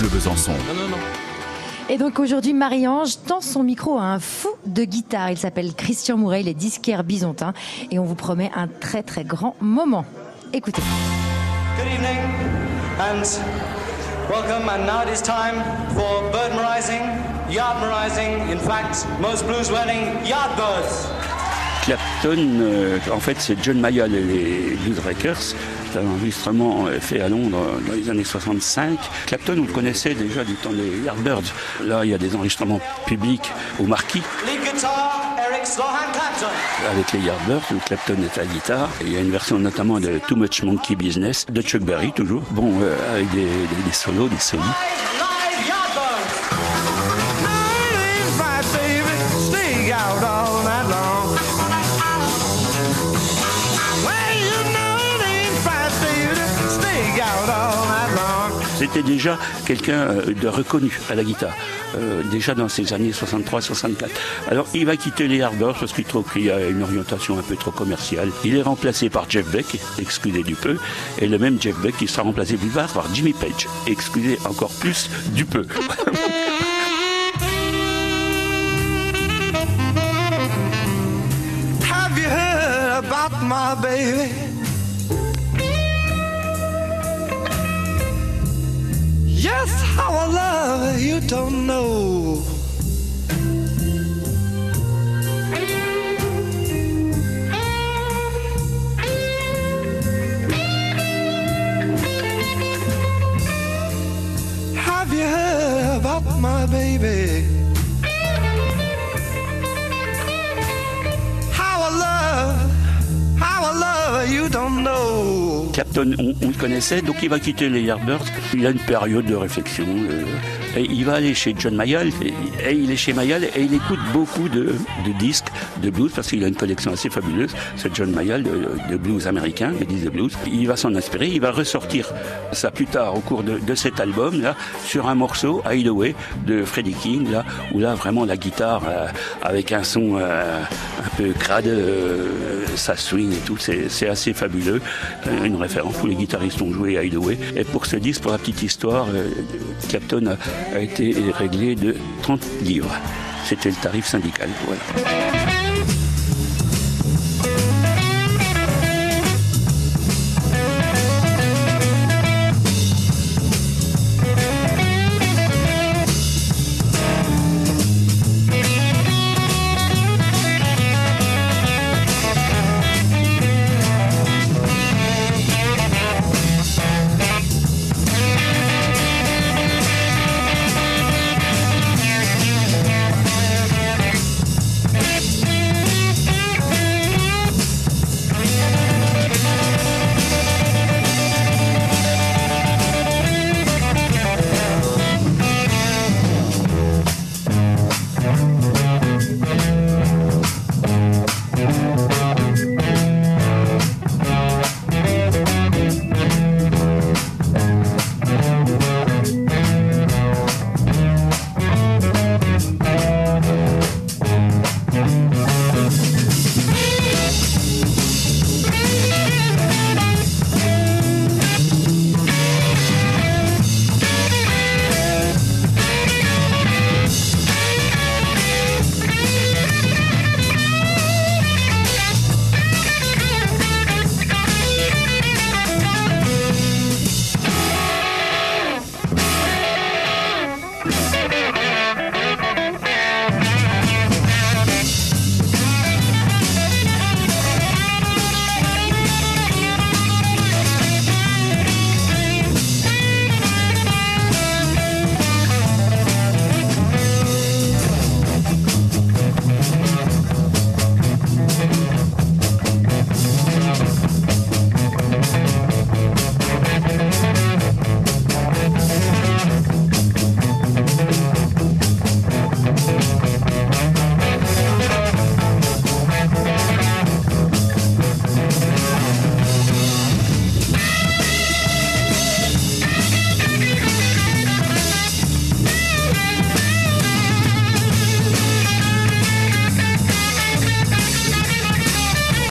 Bleu Besançon. Et donc aujourd'hui, Marie-Ange tend son micro à un fou de guitare. Il s'appelle Christian Mouret, il est disquaire byzantin. Et on vous promet un très très grand moment. Écoutez. Good evening and welcome. And now it is time for bird rising, yard rising. In fact, most blues wedding yard birds. Clapton, euh, en fait, c'est John Mayall et les Blues Breakers. C'est un enregistrement euh, fait à Londres euh, dans les années 65. Clapton, vous le connaissez déjà du temps des Yardbirds. Là, il y a des enregistrements publics au Marquis Lead guitar, Eric Slohan Clapton. avec les Yardbirds, où Clapton est à la guitare. Et il y a une version notamment de Too Much Monkey Business de Chuck Berry, toujours. Bon, euh, avec des, des- des solos, des solis. C'était déjà quelqu'un euh, de reconnu à la guitare, euh, déjà dans ces années 63-64. Alors il va quitter les Yardbirds parce qu'il trouve qu'il y a une orientation un peu trop commerciale. Il est remplacé par Jeff Beck, excusez du peu, et le même Jeff Beck qui sera remplacé plus tard par Jimmy Page, excusez encore plus du peu. My baby? Yes, how I love you don't know. Have you heard about my baby? Clapton, on, le connaissait, donc il va quitter les Yardbirds. Il a une période de réflexion. euh, et il va aller chez John Mayall. Et, il est chez Mayall et il écoute beaucoup de, de disques de blues parce qu'il a une collection assez fabuleuse. C'est John Mayall de, blues américain, de disques de blues. Il va s'en inspirer. Il va ressortir ça plus tard au cours de, de cet album là sur un morceau Hideaway de Freddie King là où là vraiment la guitare euh, avec un son euh, un peu crade, euh, ça swing et tout. C'est assez fabuleux. Euh, référence. Tous les guitaristes ont joué Hideaway. Et pour ce disque, pour la petite histoire, euh, Clapton a, a été réglé de 30 livres. C'était le tarif syndical. Voilà.